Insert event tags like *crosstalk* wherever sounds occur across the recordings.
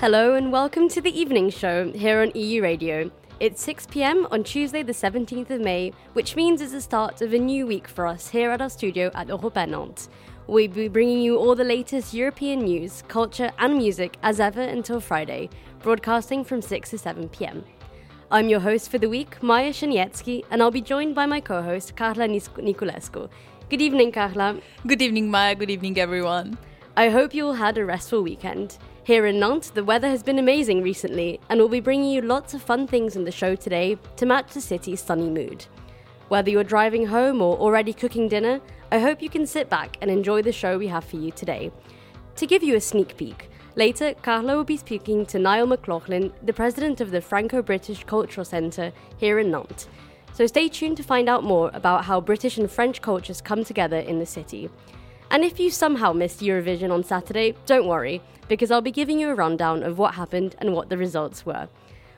Hello and welcome to the evening show here on EU Radio. It's 6 pm on Tuesday, the 17th of May, which means it's the start of a new week for us here at our studio at Europa Nantes. We'll be bringing you all the latest European news, culture, and music as ever until Friday, broadcasting from 6 to 7 pm. I'm your host for the week, Maya Shanietsky, and I'll be joined by my co host, Carla Niculescu. Good evening, Carla. Good evening, Maya. Good evening, everyone. I hope you all had a restful weekend. Here in Nantes, the weather has been amazing recently, and we'll be bringing you lots of fun things in the show today to match the city's sunny mood. Whether you're driving home or already cooking dinner, I hope you can sit back and enjoy the show we have for you today. To give you a sneak peek, later Carla will be speaking to Niall McLaughlin, the president of the Franco British Cultural Centre here in Nantes. So stay tuned to find out more about how British and French cultures come together in the city. And if you somehow missed Eurovision on Saturday, don't worry, because I'll be giving you a rundown of what happened and what the results were.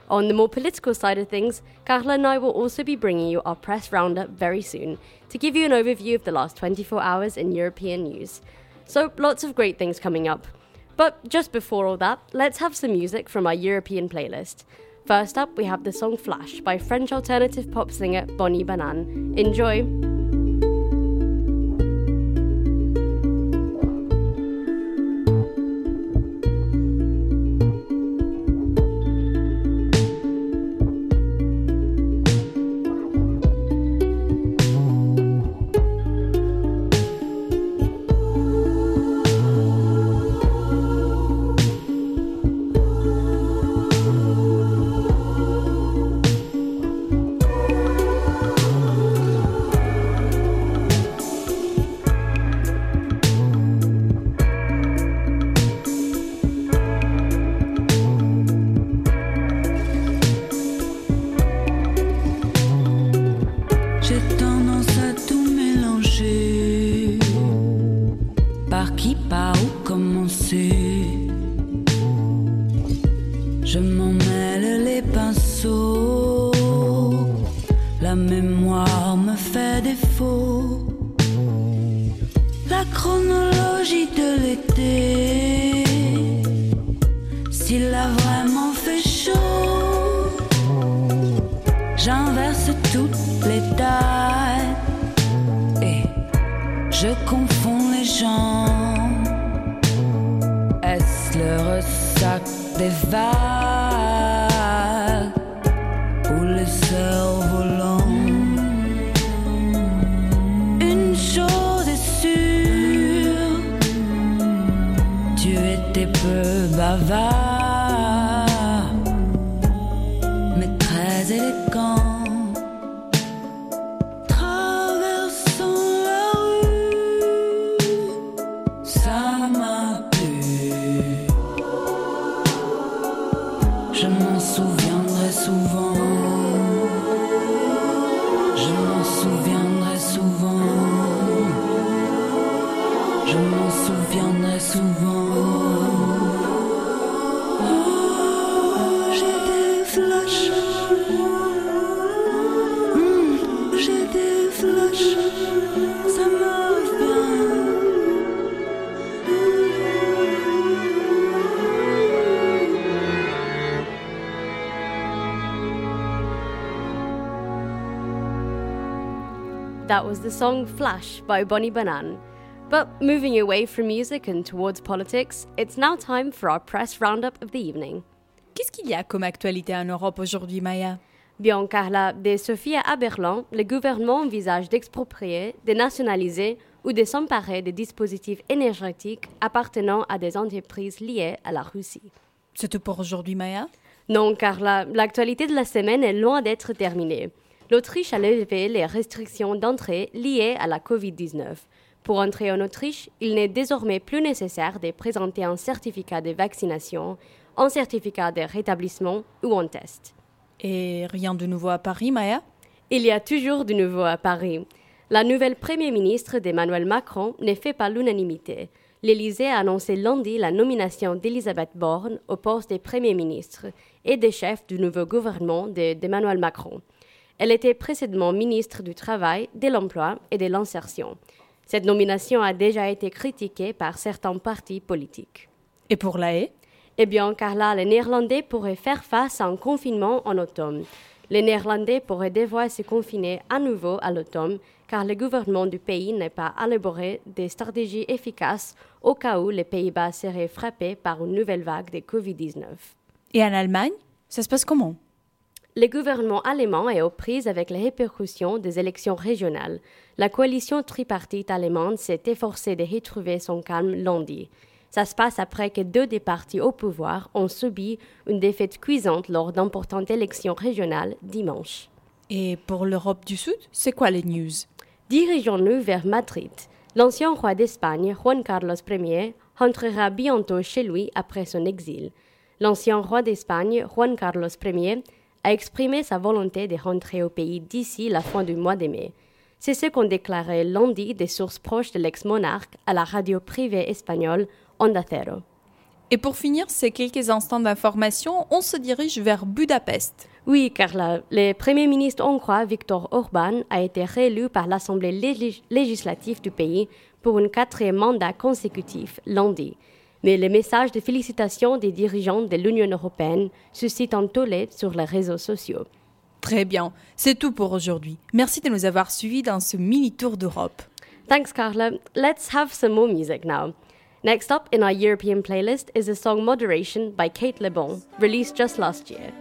On the more political side of things, Carla and I will also be bringing you our press roundup very soon to give you an overview of the last 24 hours in European news. So, lots of great things coming up. But just before all that, let's have some music from our European playlist. First up, we have the song Flash by French alternative pop singer Bonnie Banane. Enjoy! That was the song Flash by Bonnie Banane. But moving away from music and towards politics, it's now time for our press roundup of the evening. Qu'est-ce qu'il y a comme actualité en Europe aujourd'hui, Maya? Bien, Carla, dès Sofia à Berlin, le gouvernement envisage d'exproprier, de nationaliser ou de s'emparer des dispositifs énergétiques appartenant à des entreprises liées à la Russie. C'est tout pour aujourd'hui, Maya? Non, Carla, l'actualité de la semaine est loin d'être terminée. L'Autriche a levé les restrictions d'entrée liées à la COVID-19. Pour entrer en Autriche, il n'est désormais plus nécessaire de présenter un certificat de vaccination, un certificat de rétablissement ou un test. Et rien de nouveau à Paris, Maya? Il y a toujours du nouveau à Paris. La nouvelle Premier ministre d'Emmanuel Macron ne fait pas l'unanimité. L'Élysée a annoncé lundi la nomination d'Elisabeth Borne au poste de Premier ministre et de chef du nouveau gouvernement d'Emmanuel Macron. Elle était précédemment ministre du Travail, de l'Emploi et de l'Insertion. Cette nomination a déjà été critiquée par certains partis politiques. Et pour la haie Eh bien, Carla, les Néerlandais pourraient faire face à un confinement en automne. Les Néerlandais pourraient devoir se confiner à nouveau à l'automne car le gouvernement du pays n'est pas élaboré des stratégies efficaces au cas où les Pays-Bas seraient frappés par une nouvelle vague de Covid-19. Et en Allemagne, ça se passe comment? Le gouvernement allemand est aux prises avec les répercussions des élections régionales. La coalition tripartite allemande s'est efforcée de retrouver son calme lundi. Ça se passe après que deux des partis au pouvoir ont subi une défaite cuisante lors d'importantes élections régionales dimanche. Et pour l'Europe du Sud, c'est quoi les news? Dirigeons-nous vers Madrid. L'ancien roi d'Espagne, Juan Carlos Ier, rentrera bientôt chez lui après son exil. L'ancien roi d'Espagne, Juan Carlos Ier, a exprimé sa volonté de rentrer au pays d'ici la fin du mois de mai. C'est ce qu'ont déclaré lundi des sources proches de l'ex-monarque à la radio privée espagnole Onda Cero. Et pour finir ces quelques instants d'information, on se dirige vers Budapest. Oui, car le Premier ministre hongrois Viktor Orban a été réélu par l'Assemblée législative du pays pour un quatrième mandat consécutif lundi mais les messages de félicitations des dirigeants de l'Union européenne suscitent un tollé sur les réseaux sociaux. Très bien, c'est tout pour aujourd'hui. Merci de nous avoir suivis dans ce mini tour d'Europe. Thanks, Carla. Let's have some more music now. Next up in our European playlist is the song Moderation by Kate Le Bon, released just last year.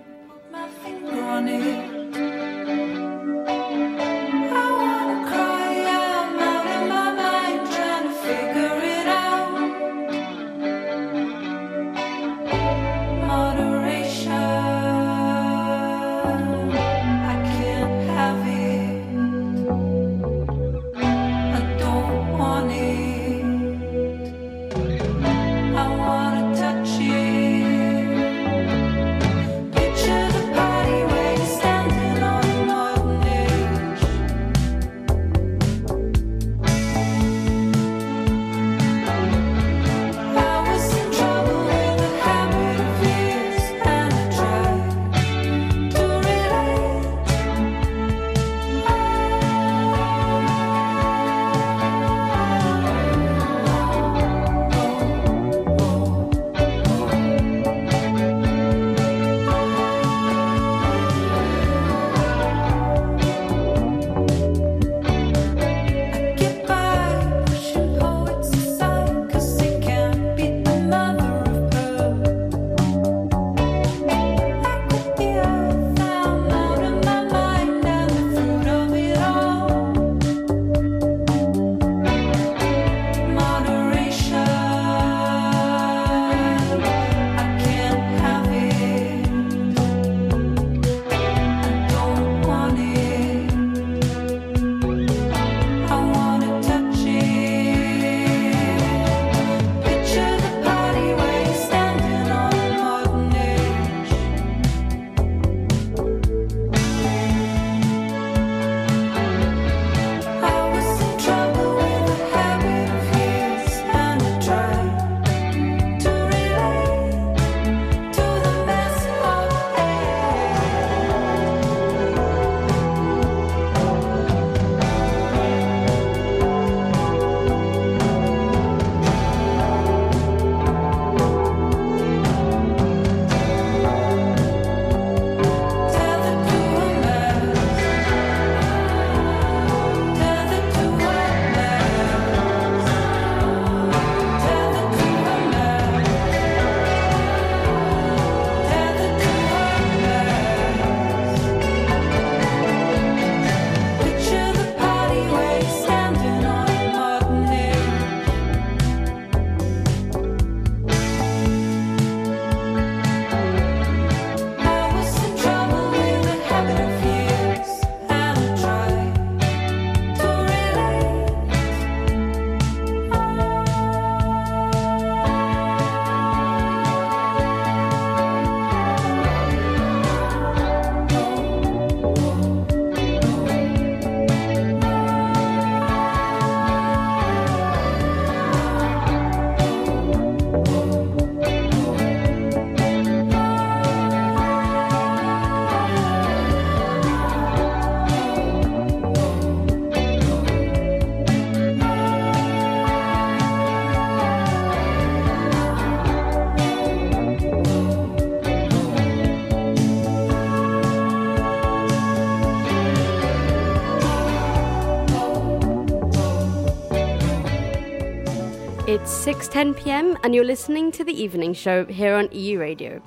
6:10 p.m. and you're listening to the evening show here on EU Radio.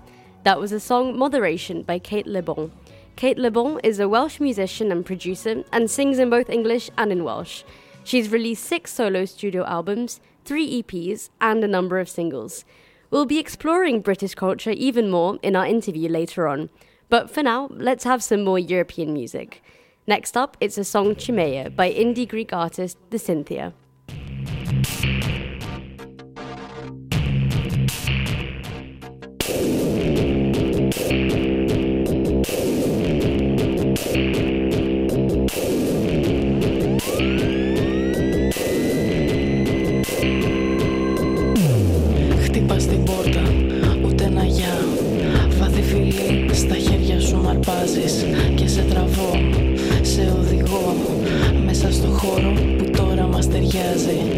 That was a song Moderation by Kate Le Bon. Kate Le Bon is a Welsh musician and producer and sings in both English and in Welsh. She's released 6 solo studio albums, 3 EPs and a number of singles. We'll be exploring British culture even more in our interview later on. But for now, let's have some more European music. Next up, it's a song Chimea by indie Greek artist The Cynthia. Χτυπά την πόρτα ούτε να γιά. Βαδιφύλιο στα χέρια σου να αρπάζεις και σε τραβών, σε οδηγό μέσα στο χώρο που τώρα μας ταιριάζει.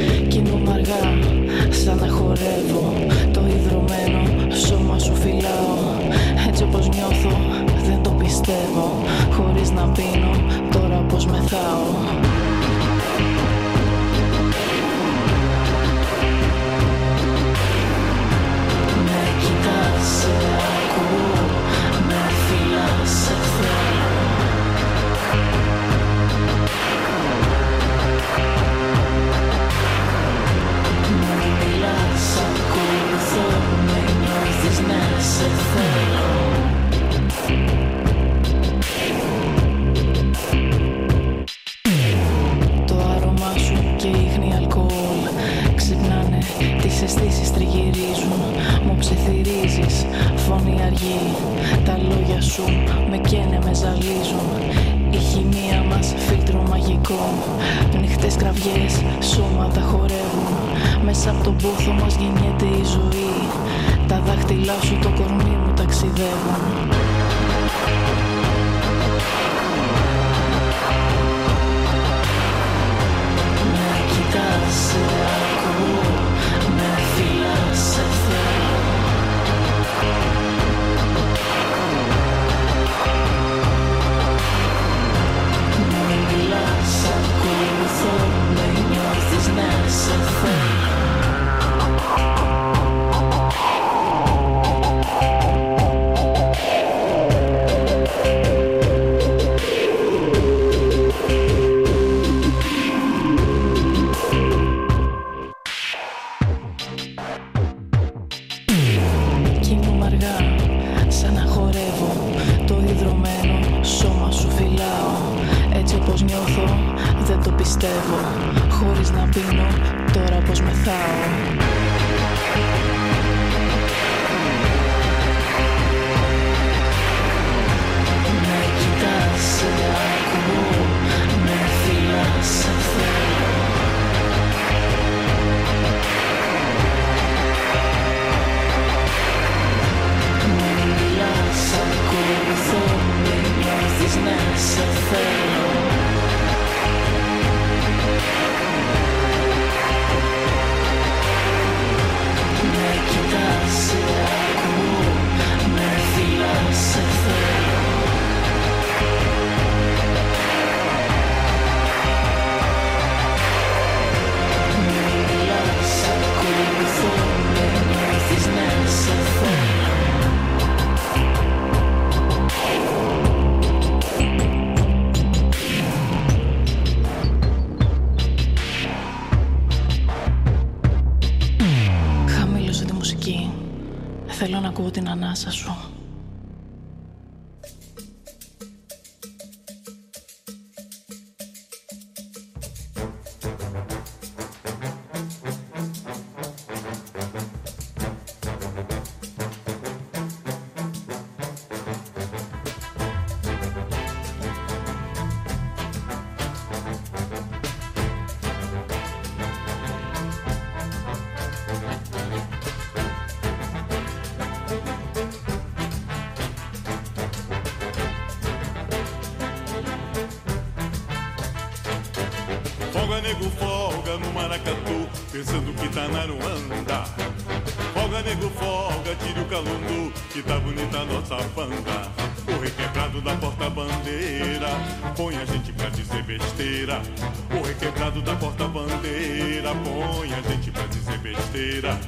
Folga, tire o calundu, que tá bonita a nossa banda. O requebrado da porta-bandeira põe a gente pra dizer besteira. O requebrado da porta-bandeira põe a gente pra dizer besteira.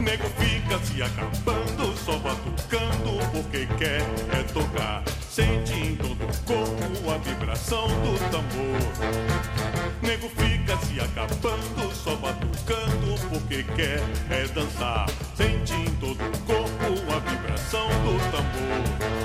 Nego fica se acabando, só batucando porque quer é tocar. Sente em todo o corpo a vibração do tambor. Nego fica se acabando, só batucando porque quer é dançar. Sente em todo o corpo a vibração do tambor.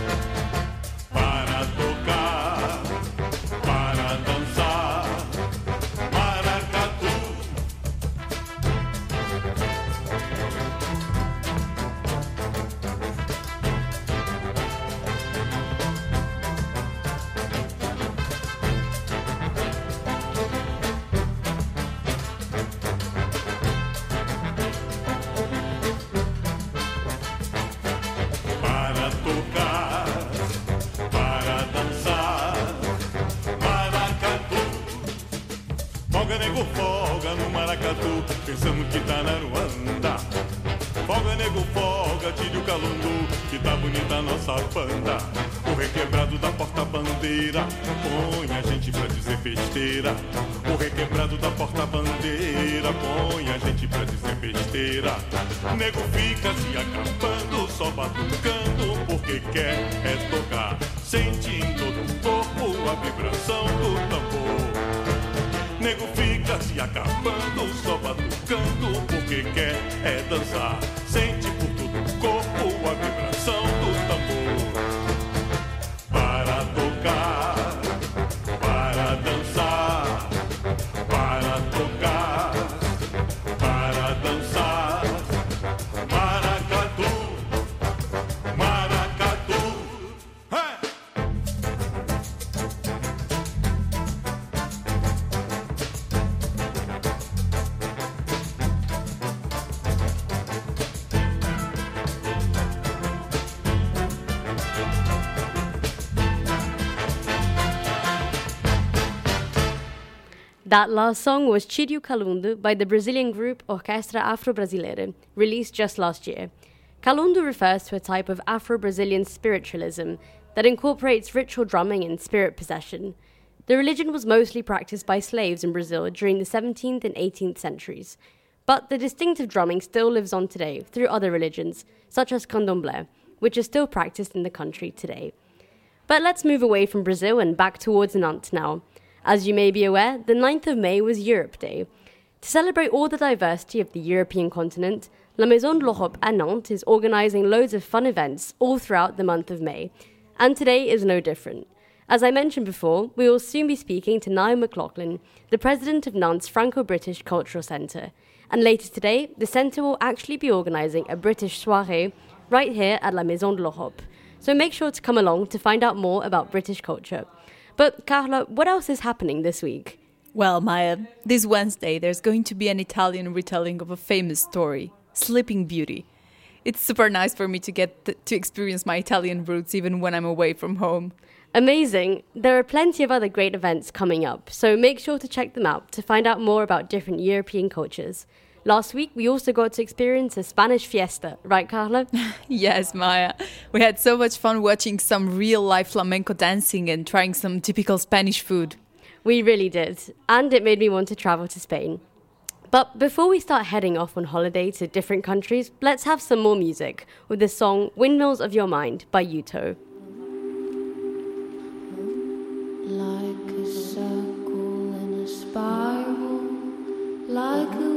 Batucando, porque quer é tocar. Sente em todo o corpo a vibração do tambor. Nego fica se acabando, só batucando, porque quer é dançar. That last song was Tire o Calundu by the Brazilian group Orquestra Afro-Brasileira, released just last year. Calundu refers to a type of Afro-Brazilian spiritualism that incorporates ritual drumming and spirit possession. The religion was mostly practiced by slaves in Brazil during the 17th and 18th centuries, but the distinctive drumming still lives on today through other religions, such as candomblé, which is still practiced in the country today. But let's move away from Brazil and back towards Nantes now. As you may be aware, the 9th of May was Europe Day. To celebrate all the diversity of the European continent, La Maison de l'Europe à Nantes is organising loads of fun events all throughout the month of May. And today is no different. As I mentioned before, we will soon be speaking to Niall McLaughlin, the president of Nantes Franco British Cultural Centre. And later today, the centre will actually be organising a British soirée right here at La Maison de l'Europe. So make sure to come along to find out more about British culture. But Carla, what else is happening this week? Well, Maya, this Wednesday there's going to be an Italian retelling of a famous story, Sleeping Beauty. It's super nice for me to get th- to experience my Italian roots even when I'm away from home. Amazing! There are plenty of other great events coming up, so make sure to check them out to find out more about different European cultures. Last week, we also got to experience a Spanish fiesta, right, Carla? *laughs* yes, Maya. We had so much fun watching some real life flamenco dancing and trying some typical Spanish food. We really did, and it made me want to travel to Spain. But before we start heading off on holiday to different countries, let's have some more music with the song Windmills of Your Mind by Yuto. Like a circle in a spiral, like a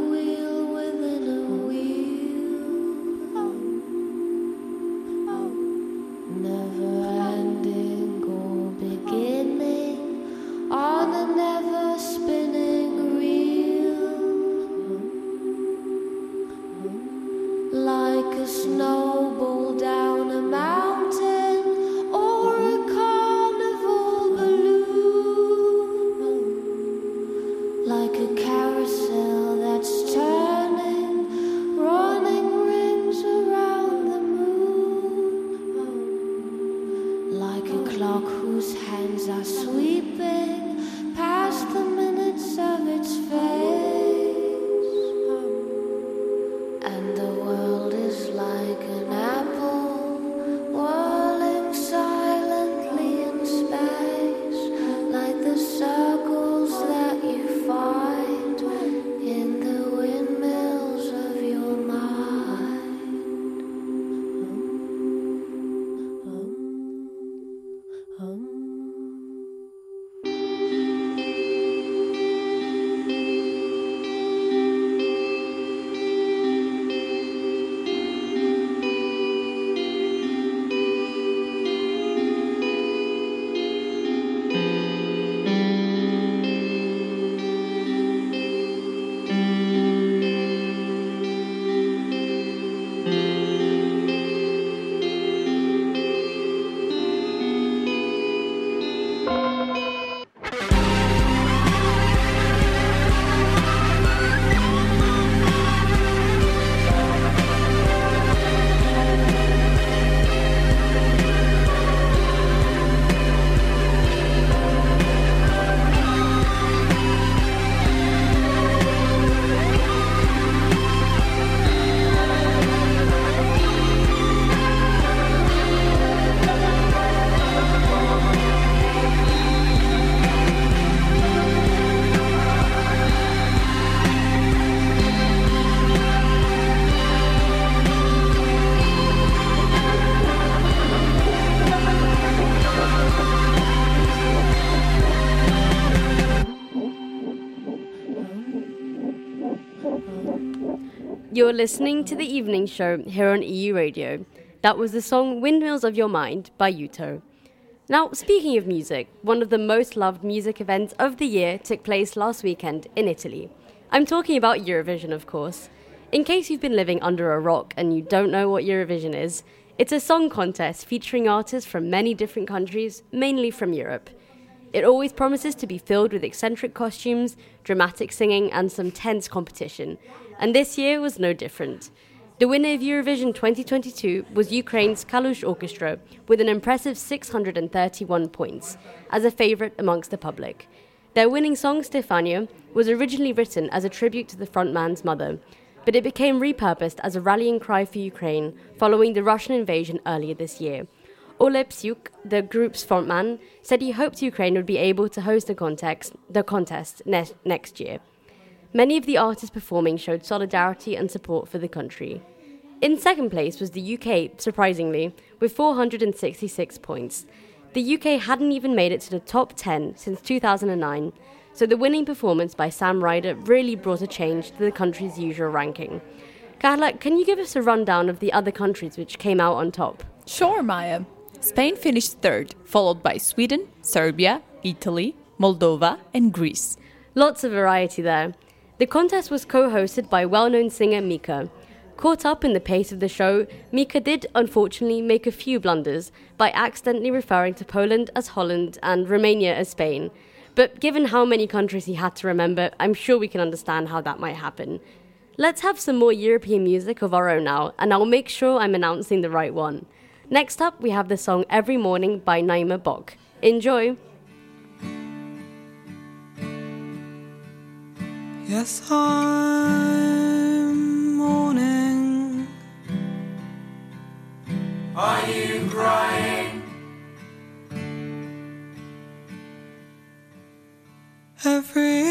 listening to the evening show here on EU Radio. That was the song Windmills of Your Mind by Yuto. Now, speaking of music, one of the most loved music events of the year took place last weekend in Italy. I'm talking about Eurovision, of course. In case you've been living under a rock and you don't know what Eurovision is, it's a song contest featuring artists from many different countries, mainly from Europe. It always promises to be filled with eccentric costumes, dramatic singing, and some tense competition. And this year was no different. The winner of Eurovision 2022 was Ukraine's Kalush Orchestra with an impressive 631 points, as a favourite amongst the public. Their winning song, Stefania, was originally written as a tribute to the frontman's mother, but it became repurposed as a rallying cry for Ukraine following the Russian invasion earlier this year. Oleg Psyuk, the group's frontman, said he hoped Ukraine would be able to host the, context, the contest ne- next year. Many of the artists performing showed solidarity and support for the country. In second place was the UK, surprisingly, with 466 points. The UK hadn't even made it to the top 10 since 2009, so the winning performance by Sam Ryder really brought a change to the country's usual ranking. Carla, can you give us a rundown of the other countries which came out on top? Sure, Maya. Spain finished third, followed by Sweden, Serbia, Italy, Moldova, and Greece. Lots of variety there. The contest was co hosted by well known singer Mika. Caught up in the pace of the show, Mika did unfortunately make a few blunders by accidentally referring to Poland as Holland and Romania as Spain. But given how many countries he had to remember, I'm sure we can understand how that might happen. Let's have some more European music of our own now, and I'll make sure I'm announcing the right one. Next up, we have the song Every Morning by Naima Bock. Enjoy! Yes, I'm mourning. Are you crying? Every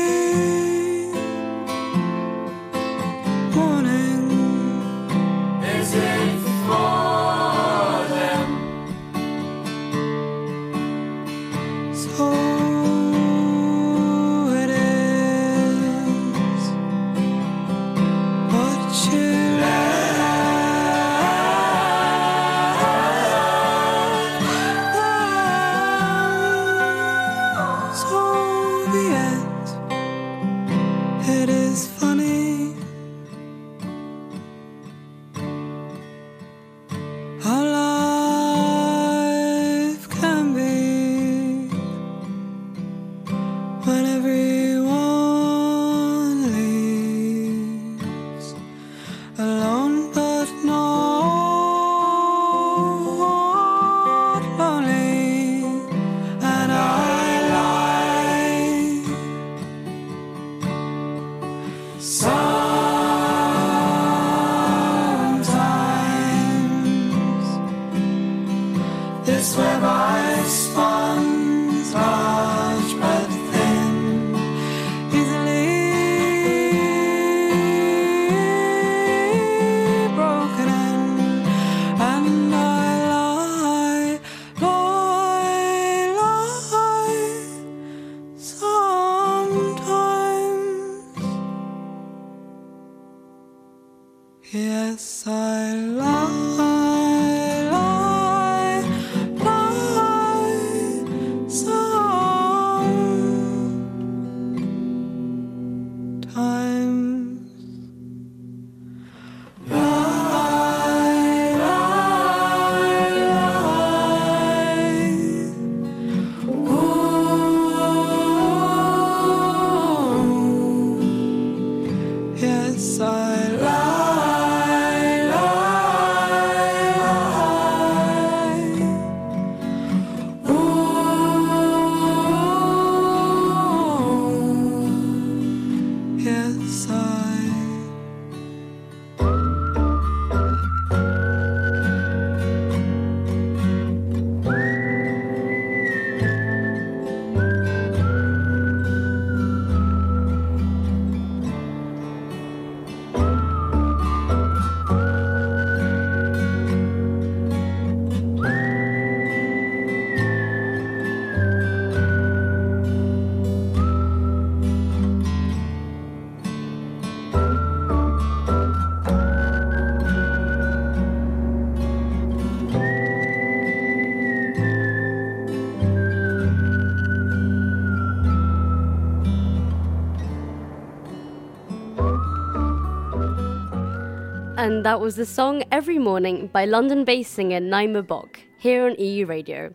and that was the song Every Morning by London based singer Naima Bock here on EU Radio.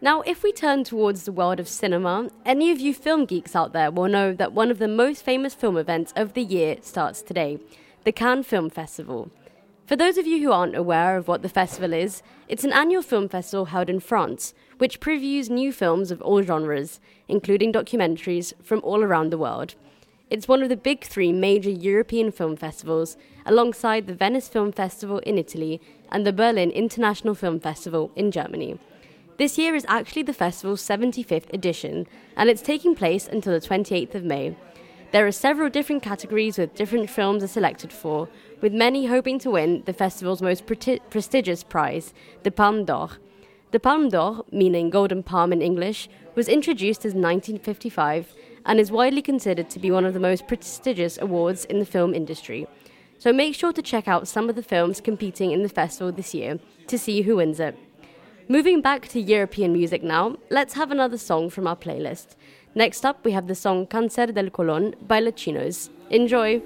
Now, if we turn towards the world of cinema, any of you film geeks out there will know that one of the most famous film events of the year starts today the Cannes Film Festival. For those of you who aren't aware of what the festival is, it's an annual film festival held in France, which previews new films of all genres, including documentaries from all around the world. It's one of the big three major European film festivals, alongside the Venice Film Festival in Italy and the Berlin International Film Festival in Germany. This year is actually the festival's 75th edition, and it's taking place until the 28th of May. There are several different categories with different films are selected for, with many hoping to win the festival's most pre- prestigious prize, the Palme d'Or. The Palme d'Or, meaning Golden Palm in English, was introduced as 1955 and is widely considered to be one of the most prestigious awards in the film industry. So make sure to check out some of the films competing in the festival this year to see who wins it. Moving back to European music now, let's have another song from our playlist. Next up, we have the song Cáncer del Colon by Lachinos. Enjoy!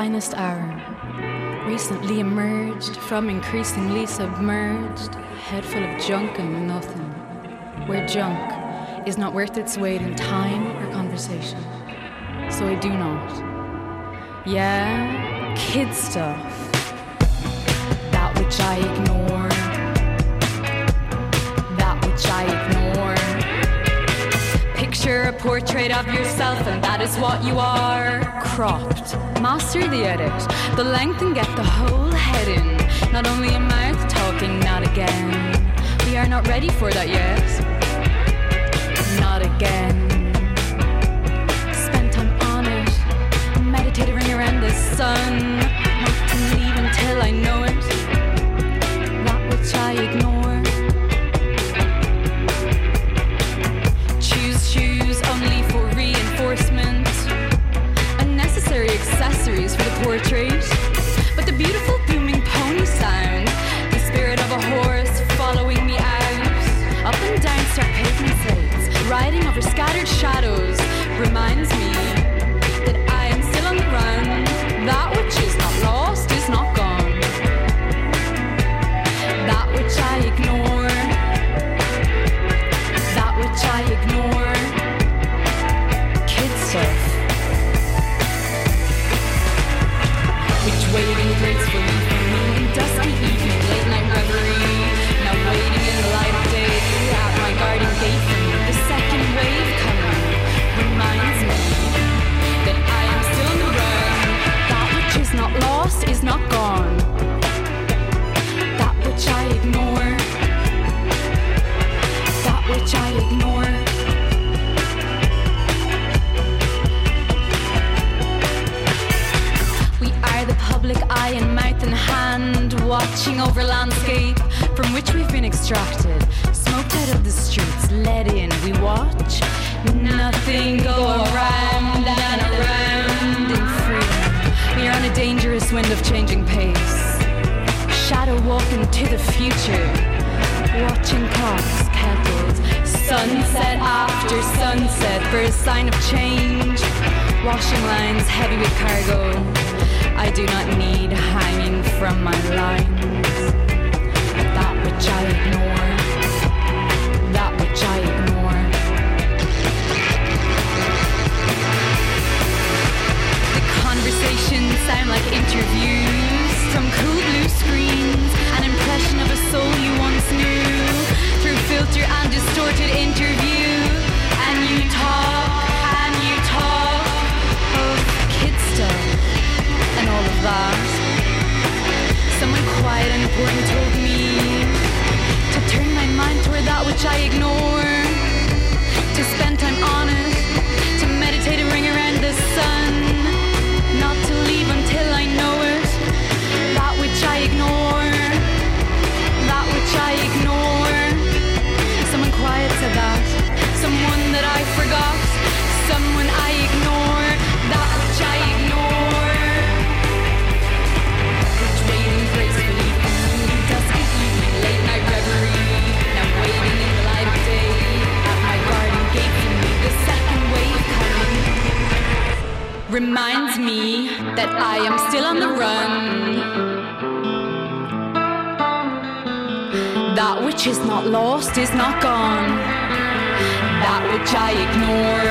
Finest hour. Recently emerged from increasingly submerged, head full of junk and nothing. Where junk is not worth its weight in time or conversation. So I do not. Yeah, kid stuff. That which I ignore. Picture a portrait of yourself, and that is what you are. Cropped. Master the edit, the length, and get the whole head in. Not only a mouth talking, not again. We are not ready for that yet. Not again. Spend time on it. Meditating around the sun. Not to leave until I know it. That which I ignore. Scattered shadows. Reminds me watching over landscape from which we've been extracted. Smoked out of the streets, let in, we watch. Nothing go around and around in freedom. We are on a dangerous wind of changing pace. Shadow walking to the future, watching clocks, kettles, sunset after sunset for a sign of change. Washing lines heavy with cargo. I do not need hanging from my lines. That which I ignore. That which I ignore. The conversations sound like interviews from cool blue screens. An impression of a soul you once knew through filter and distorted interview. All of that. Someone quiet and important told me to turn my mind toward that which I ignore, reminds me that I am still on the run. That which is not lost is not gone. That which I ignore.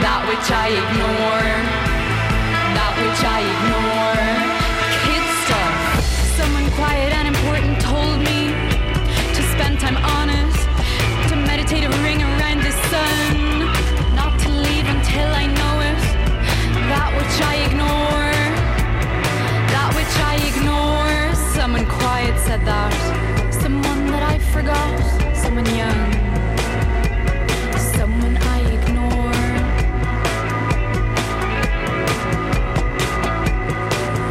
That which I ignore. That which I ignore. Which I ignore, that which I ignore. Someone quiet said that. Someone that I forgot. Someone young. Someone I ignore.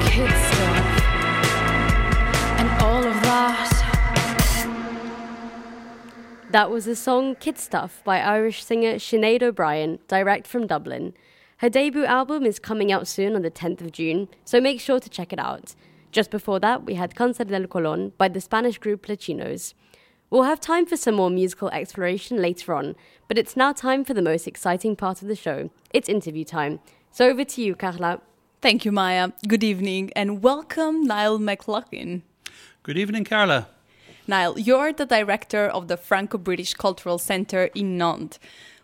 Kid stuff. And all of that. That was the song Kid Stuff by Irish singer Sinead O'Brien, direct from Dublin. Her debut album is coming out soon on the 10th of June, so make sure to check it out. Just before that, we had Concert del Colón by the Spanish group Lachinos. We'll have time for some more musical exploration later on, but it's now time for the most exciting part of the show. It's interview time. So over to you, Carla. Thank you, Maya. Good evening and welcome, Niall McLaughlin. Good evening, Carla. Niall, you're the director of the Franco British Cultural Centre in Nantes.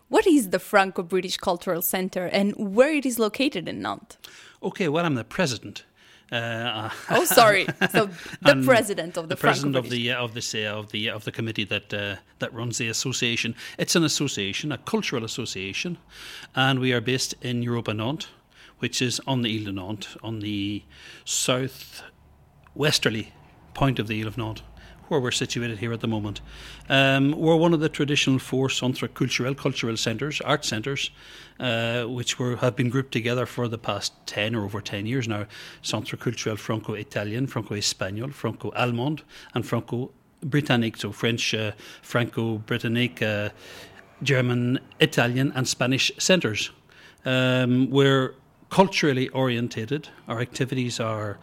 What is the Franco British Cultural Centre and where it is located in Nantes? Okay, well, I'm the president. Uh, *laughs* Oh, sorry. So the president of the, the president of the uh, of this uh, of the of the committee that uh, that runs the association. It's an association, a cultural association, and we are based in Europa Nantes, which is on the Ile de Nantes, on the south westerly point of the Ile of Nantes, where we're situated here at the moment. Um, we're one of the traditional four centres culturel cultural centres, art centres, uh, which were have been grouped together for the past ten or over ten years now. Centre culturel franco-italien, franco-espagnol, franco-allemand, and franco-britannique. So French, uh, Franco-Britannique, uh, German, Italian, and Spanish centres. Um, we're culturally orientated. Our activities are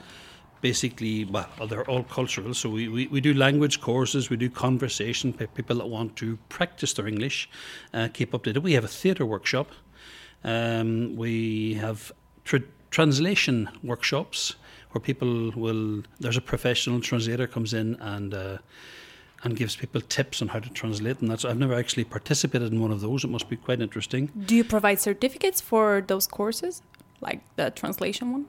basically, well, they're all cultural. So we, we, we do language courses, we do conversation, pe- people that want to practice their English, uh, keep up to date. We have a theatre workshop. Um, we have tr- translation workshops where people will, there's a professional translator comes in and uh, and gives people tips on how to translate. And that's I've never actually participated in one of those. It must be quite interesting. Do you provide certificates for those courses, like the translation one?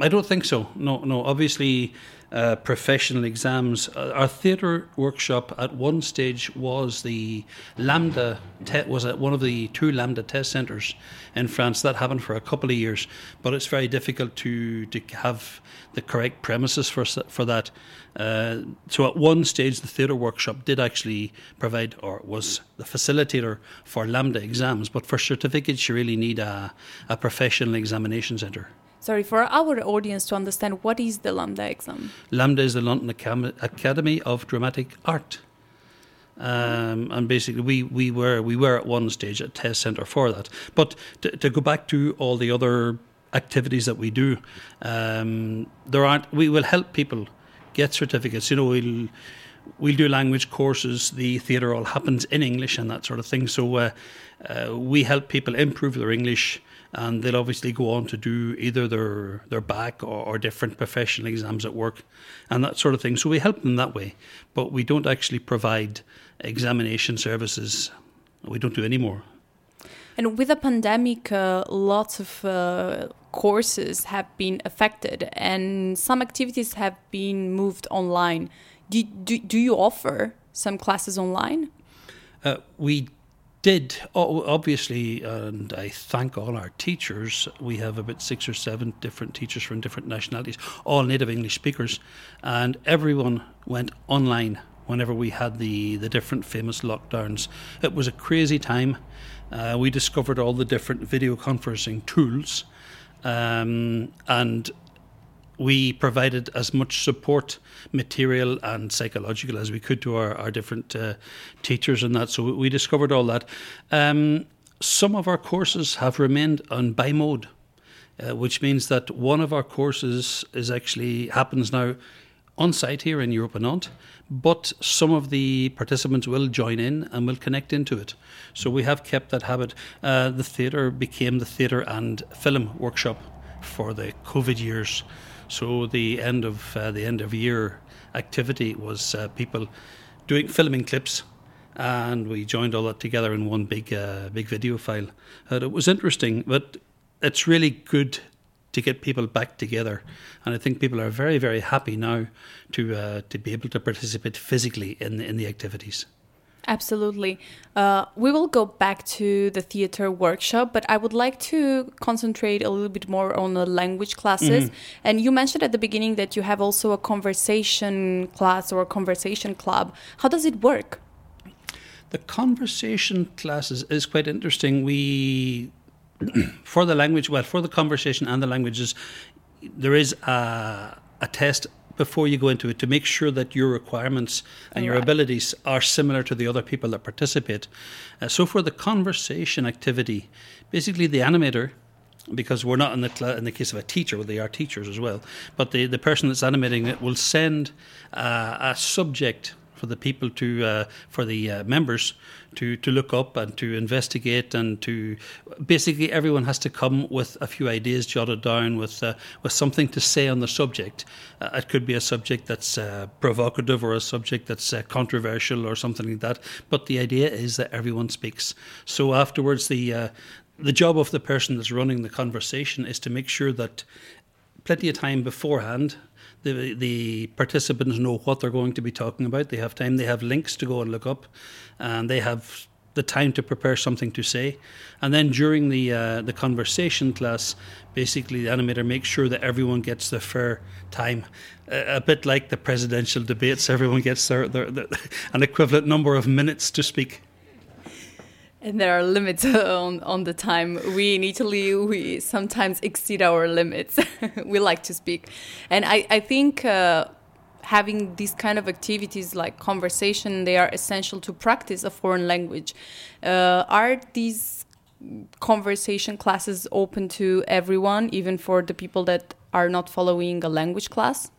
I don't think so. No, no. Obviously, uh, professional exams. Uh, our theatre workshop at one stage was the LAMDA. Te- was at one of the two LAMDA test centres in France. That happened for a couple of years, but it's very difficult to to have the correct premises for for that. Uh, so at one stage, the theatre workshop did actually provide or was the facilitator for LAMDA exams, but for certificates, you really need a, a professional examination centre. Sorry, for our audience to understand what is the LAMDA exam? LAMDA is the London Academy of Dramatic Art. Um, and basically, we, we were we were at one stage a test centre for that. But to, to go back to all the other activities that we do, um, there aren't. We will help people get certificates. You know, we'll we'll do language courses. The theatre all happens in English and that sort of thing. So uh, uh, we help people improve their English, and they'll obviously go on to do either their their bac or, or different professional exams at work, and that sort of thing. So we help them that way, but we don't actually provide examination services. We don't do any more. And with the pandemic, uh, lots of uh, courses have been affected, and some activities have been moved online. Do, do, do you offer some classes online? Uh, we did obviously, and I thank all our teachers. We have about six or seven different teachers from different nationalities, all native English speakers, and everyone went online whenever we had the the different famous lockdowns. It was a crazy time. Uh, we discovered all the different video conferencing tools, um, and we provided as much support, material and psychological as we could to our, our different uh, teachers and that. So we discovered all that. Um, some of our courses have remained on bimode, uh, which means that one of our courses is actually happens now on site here in Europa Nantes, but some of the participants will join in and will connect into it. So we have kept that habit. Uh, the theatre became the theatre and film workshop for the COVID years. So the end of uh, the end of year activity was uh, people doing filming clips, and we joined all that together in one big uh, big video file. And it was interesting, but it's really good to get people back together, and I think people are very very happy now to uh, to be able to participate physically in in the activities. Absolutely. Uh, we will go back to the theater workshop, but I would like to concentrate a little bit more on the language classes. And you mentioned at the beginning that you have also a conversation class or a conversation club. How does it work? The conversation classes is quite interesting. We, *clears throat* for the language, well, for the conversation and the languages, there is a, a test before you go into it to make sure that your requirements and your Right. abilities are similar to the other people that participate. Uh, so for the conversation activity, basically the animator because we're not in the cla- in the case of a teacher, well, they are teachers as well. But the, the person that's animating it will send uh, a subject for the people to uh, for the uh, members to to look up and to investigate and to basically everyone has to come with a few ideas jotted down with uh, with something to say on the subject. Uh, it could be a subject that's uh, provocative or a subject that's uh, controversial or something like that. But the idea is that everyone speaks. So afterwards, the the job of the person that's running the conversation is to make sure that plenty of time beforehand the the participants know what they're going to be talking about. They have time. They have links to go and look up, and they have the time to prepare something to say. And then during the uh, the conversation class, basically the animator makes sure that everyone gets their fair time. A, a bit like the presidential debates, everyone gets their, their, their an equivalent number of minutes to speak. And there are limits *laughs* on, on the time. We in Italy, we sometimes exceed our limits. *laughs* we like to speak. And I, I think uh, having these kind of activities like conversation, they are essential to practice a foreign language. Uh, are these conversation classes open to everyone, even for the people that are not following a language class?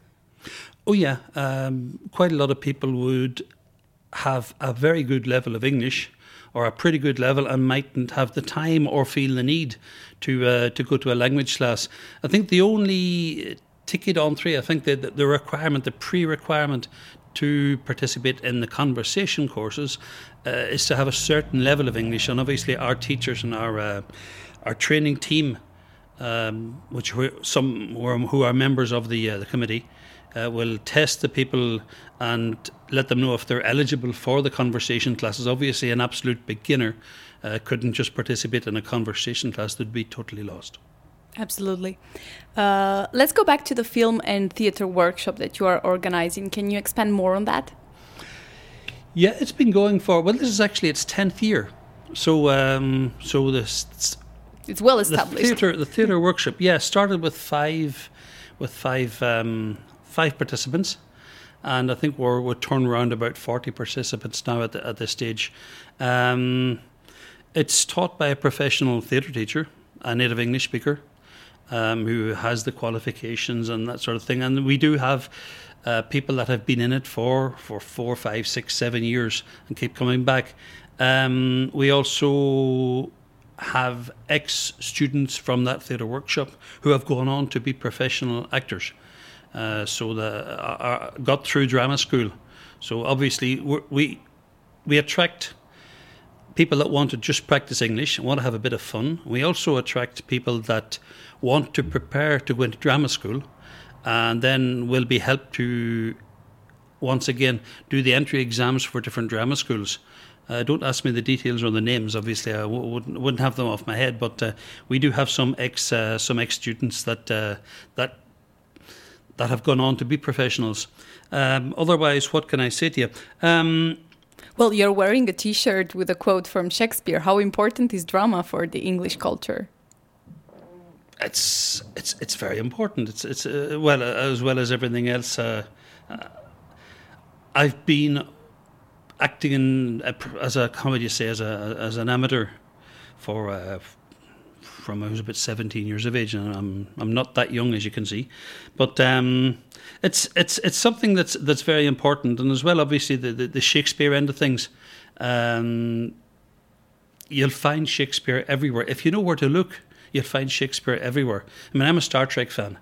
Oh yeah, um, quite a lot of people would have a very good level of English or a pretty good level and mightn't have the time or feel the need to uh, to go to a language class. I think the only ticket on three, I think the the requirement, the pre-requirement to participate in the conversation courses uh, is to have a certain level of English, and obviously our teachers and our uh, our training team, um, which were some who are, who are members of the uh, the committee, uh, will test the people and let them know if they're eligible for the conversation classes. Obviously, an absolute beginner uh, couldn't just participate in a conversation class; they'd be totally lost. Absolutely. Uh, let's go back to the film and theater workshop that you are organizing. Can you expand more on that? Yeah, it's been going for well. This is actually its tenth year. So, um, so this It's well the established. theater the theater workshop yeah started with five with five um, five participants and I think we're we're turned around about 40 participants now at, the, at this stage. Um, it's taught by a professional theatre teacher a native English speaker um, who has the qualifications and that sort of thing. And we do have uh, people that have been in it for for four five six seven years and keep coming back. Um, we also have ex students from that theatre workshop who have gone on to be professional actors. Uh, so the uh, uh, got through drama school. So obviously we we attract people that want to just practice English and want to have a bit of fun. We also attract people that want to prepare to go into drama school, and then will be helped to once again do the entry exams for different drama schools. Uh, don't ask me the details or the names. Obviously, I w- wouldn't, wouldn't have them off my head. But uh, we do have some ex uh, some ex students that uh, that that have gone on to be professionals. Um, otherwise, what can I say to you? Um, Well, you're wearing a t shirt with a quote from Shakespeare. How important is drama for the English culture? it's it's it's very important. It's it's uh, well uh, as well as everything else. Uh, uh, I've been acting in as a you say as a as an amateur for uh, from I was about seventeen years of age, and I'm I'm not that young as you can see, but um, it's it's it's something that's that's very important, and as well obviously the the, the Shakespeare end of things. Um, you'll find Shakespeare everywhere. If you know where to look, you'll find Shakespeare everywhere. I mean, I'm a Star Trek fan.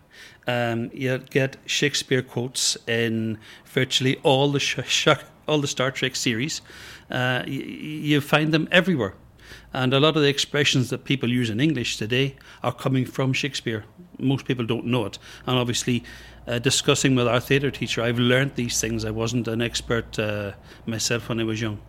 Um, you'll get Shakespeare quotes in virtually all the sh- *laughs* sh- all the Star Trek series. Uh, you find them everywhere. And a lot of the expressions that people use in English today are coming from Shakespeare. Most people don't know it. And obviously, uh, discussing with our theatre teacher, I've learned these things. I wasn't an expert uh, myself when I was young.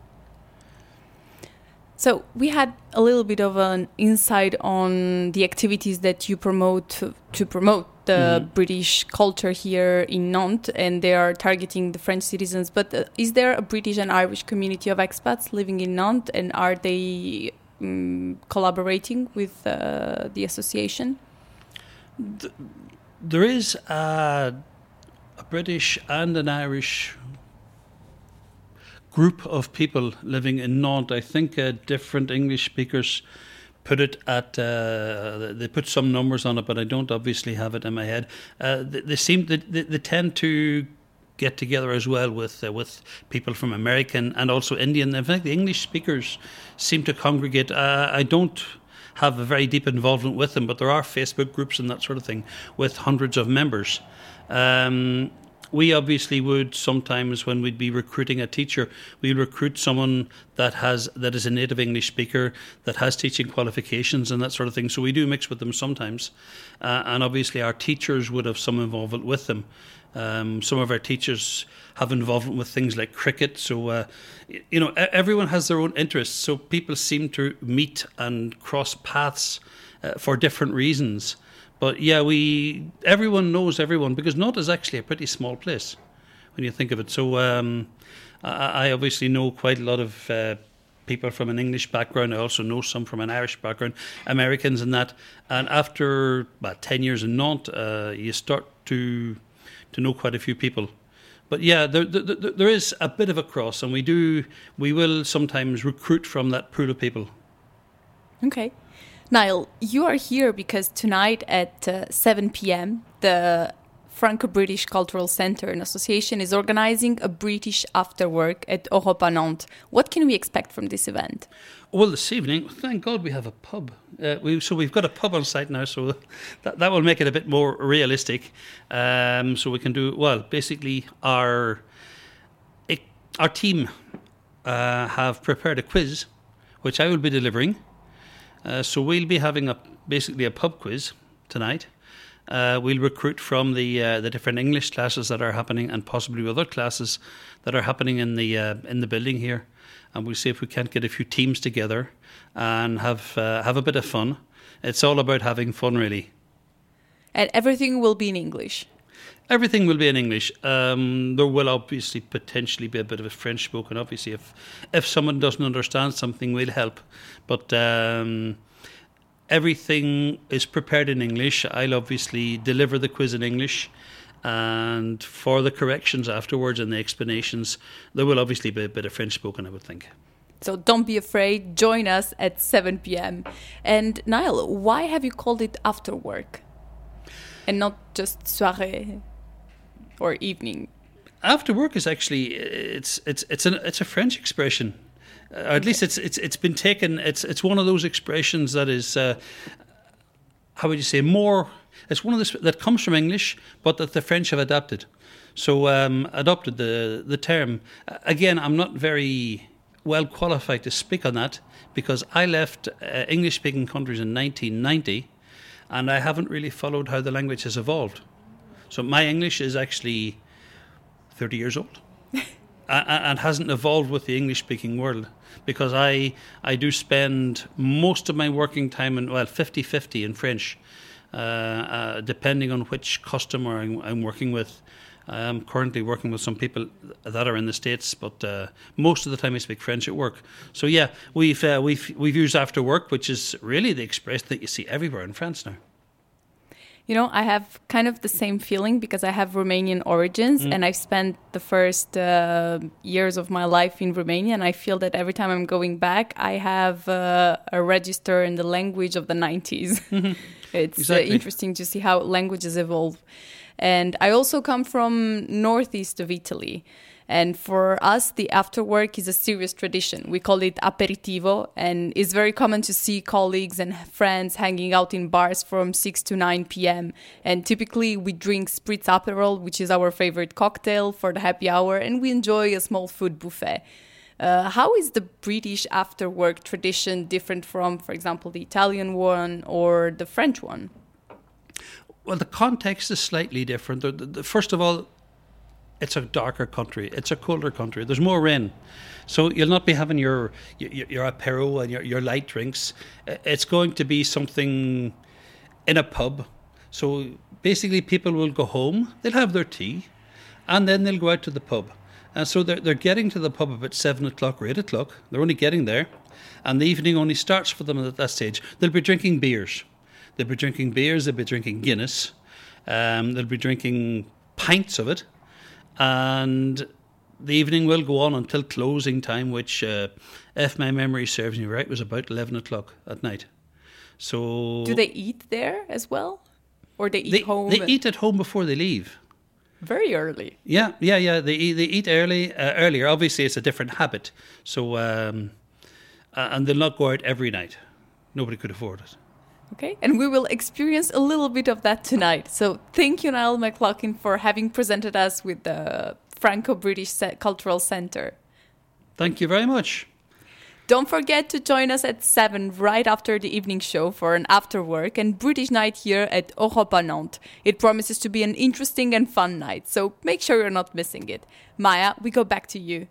So, we had a little bit of an insight on the activities that you promote to promote the British culture here in Nantes, and they are targeting the French citizens. But uh, is there a British and Irish community of expats living in Nantes, and are they um, collaborating with uh, the association? There is a, a British and an Irish group of people living in Nantes. I think uh, different English speakers put it at. Uh, they put some numbers on it, but I don't obviously have it in my head. Uh, they, they seem they, they, tend to get together as well with uh, with people from American and also Indian. In fact, the English speakers seem to congregate. Uh, I don't have a very deep involvement with them, but there are Facebook groups and that sort of thing with hundreds of members. Um, we obviously would sometimes when we'd be recruiting a teacher we recruit someone that has that is a native english speaker that has teaching qualifications and that sort of thing. So we do mix with them sometimes. Uh, and obviously our teachers would have some involvement with them. Um, some of our teachers have involvement with things like cricket. So uh, you know everyone has their own interests. So people seem to meet and cross paths uh, for different reasons but yeah, we everyone knows everyone because Nantes is actually a pretty small place when you think of it. So um, I, I obviously know quite a lot of uh, people from an English background. I also know some from an Irish background, Americans and that. And after about ten years in Nantes, uh, you start to to know quite a few people. But yeah, there, there, there there is a bit of a cross, and we do we will sometimes recruit from that pool of people. Okay. Niall, you are here because tonight at uh, 7 p.m., the Franco British Cultural Centre and Association is organizing a British after work at Europa Nantes. What can we expect from this event? Well, this evening, thank God we have a pub. Uh, we, so we've got a pub on site now, so *laughs* that, that will make it a bit more realistic. Um, so we can do well. Basically, our our team uh, have prepared a quiz, which I will be delivering. Uh, so we'll be having a basically a pub quiz tonight. Uh, we'll recruit from the uh, the different English classes that are happening, and possibly other classes that are happening in the uh, in the building here, and we'll see if we can't get a few teams together and have uh, have a bit of fun. It's all about having fun, really. And everything will be in English. Everything will be in English. Um, there will obviously potentially be a bit of a French spoken. Obviously, if if someone doesn't understand something, we'll help. But um, everything is prepared in English. I'll obviously deliver the quiz in English, and for the corrections afterwards and the explanations, there will obviously be a bit of French spoken. I would think. So don't be afraid. Join us at 7 p.m. And Niall, why have you called it after work and not just soirée or evening? after work is actually it's it's it's an it's a French expression. Uh, or at least it's it's it's been taken. It's it's one of those expressions that is uh, how would you say more. It's one of the that comes from English, but that the French have adapted. So um, adopted the the term. Uh, Again, I'm not very well qualified to speak on that because I left uh, English speaking countries in 1990, and I haven't really followed how the language has evolved. So my English is actually 30 years old *laughs* and hasn't evolved with the English speaking world because I I do spend most of my working time in well 50 50 in French uh, uh, depending on which customer I'm, I'm working with. I'm currently working with some people that are in the states, but uh, most of the time I speak French at work. So yeah, we've uh, we've we've used after work, which is really the expression that you see everywhere in France now. You know, I have kind of the same feeling because I have Romanian origins and I've spent the first uh, years of my life in Romania. And I feel that every time I'm going back, I have uh, a register in the language of the 90s. *laughs* *laughs* it's Exactly. uh, interesting to see how languages evolve. And I also come from northeast of Italy. And for us, the after work is a serious tradition. We call it aperitivo, and it's very common to see colleagues and friends hanging out in bars from 6 to 9 p.m. And typically, we drink Spritz Aperol, which is our favorite cocktail for the happy hour, and we enjoy a small food buffet. Uh, how is the British after work tradition different from, for example, the Italian one or the French one? Well, the context is slightly different. First of all, it's a darker country. It's a colder country. There's more rain, so you'll not be having your your, your apero and your, your light drinks. It's going to be something in a pub. So basically, people will go home. They'll have their tea, and then they'll go out to the pub. And so they're they're getting to the pub about seven o'clock or eight o'clock. They're only getting there, and the evening only starts for them at that stage. They'll be drinking beers. They'll be drinking beers. They'll be drinking Guinness. Um, they'll be drinking pints of it, and the evening will go on until closing time, which, uh, if my memory serves me right, was about eleven o'clock at night. So Do they eat there as well? Or they eat they, home? they eat at home before they leave. Very early. Yeah, yeah, yeah. They eat, they eat early uh, earlier. Obviously, it's a different habit. So, um, and they'll not go out every night. Nobody could afford it. Okay, and we will experience a little bit of that tonight. So thank you, Niall McLaughlin, for having presented us with the Franco-British Cultural Centre. Thank you very much. Don't forget to join us at 7 right after the evening show for an after work and British night here at Europa Nantes. It promises to be an interesting and fun night, so make sure you're not missing it. Maya, we go back to you.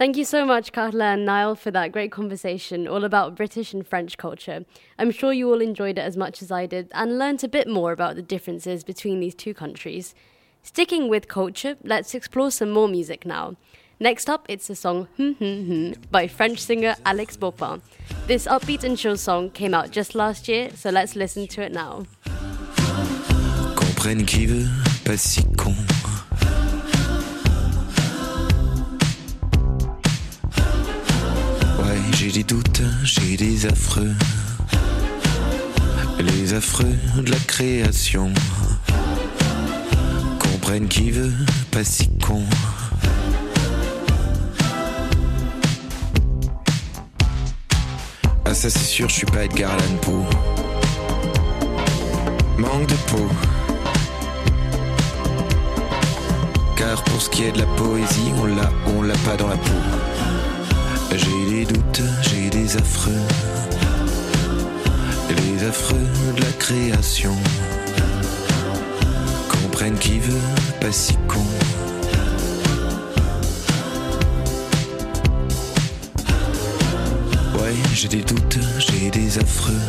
Thank you so much, Carla and Niall, for that great conversation all about British and French culture. I'm sure you all enjoyed it as much as I did and learnt a bit more about the differences between these two countries. Sticking with culture, let's explore some more music now. Next up, it's the song Hmm Hmm Hmm by French singer Alex Beaupain. This upbeat and chill song came out just last year, so let's listen to it now. Comprenne qui veut, pas si con. J'ai des doutes, j'ai des affreux. Les affreux de la création. Comprenne qui veut, pas si con. Ah ça c'est sûr, je suis pas Edgar Allan Poe. Manque de peau. Car pour ce qui est de la poésie, on l'a on l'a pas dans la peau. J'ai des doutes, j'ai des affreux. Les affreux de la création. Comprenne qui veut, pas si con. Ouais, j'ai des doutes, j'ai des affreux.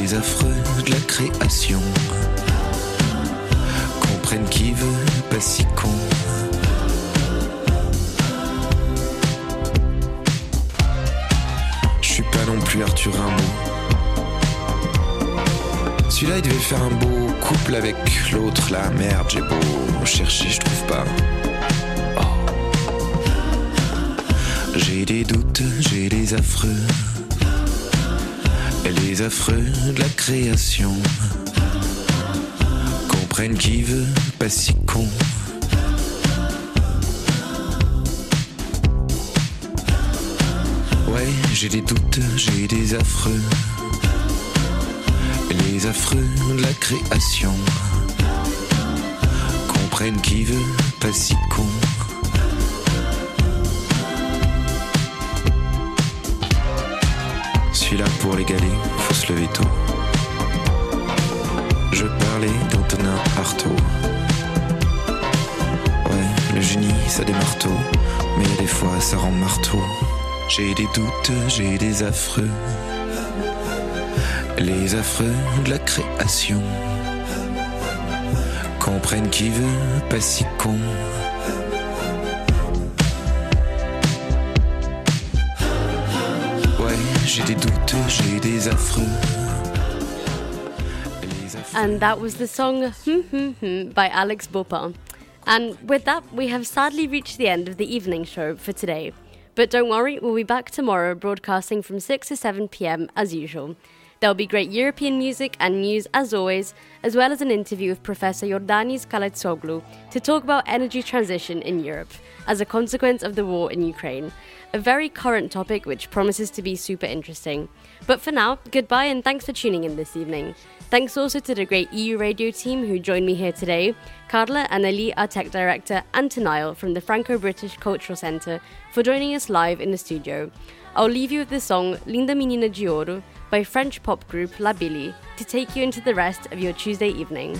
Les affreux de la création. Comprenne qui veut, pas si con. Non plus Arthur Rimbaud. Celui-là, il devait faire un beau couple avec l'autre, là. Merde, j'ai beau chercher, je trouve pas. J'ai des doutes, j'ai des affreux. Les affreux de la création. Comprenne qui veut, pas si con. J'ai des doutes, j'ai des affreux. Les affreux de la création. Comprenne qui veut, pas si con. Celui-là pour l'égaler, faut se lever tôt. Je parlais d'Antonin Artaud. Ouais, le génie, ça démarre tôt, mais des fois ça rend marteau. J'ai des doutes, j'ai des affreux. Les affreux de la création. Comprenne qui veut, pas si con. Ouais, j'ai des doutes, j'ai des affreux. And that was the song Hmm Hmm Hmm by Alex Bopin. And with that, we have sadly reached the end of the evening show for today. But don't worry, we'll be back tomorrow broadcasting from 6 to 7 pm as usual. There'll be great European music and news as always, as well as an interview with Professor Yordanis Kaletsoglu to talk about energy transition in Europe as a consequence of the war in Ukraine. A very current topic which promises to be super interesting. But for now, goodbye and thanks for tuning in this evening. Thanks also to the great EU radio team who joined me here today, Carla and Ali, our tech director, and from the Franco British Cultural Centre for joining us live in the studio. I'll leave you with the song Linda Menina de Ouro by French pop group La Billy to take you into the rest of your Tuesday evening.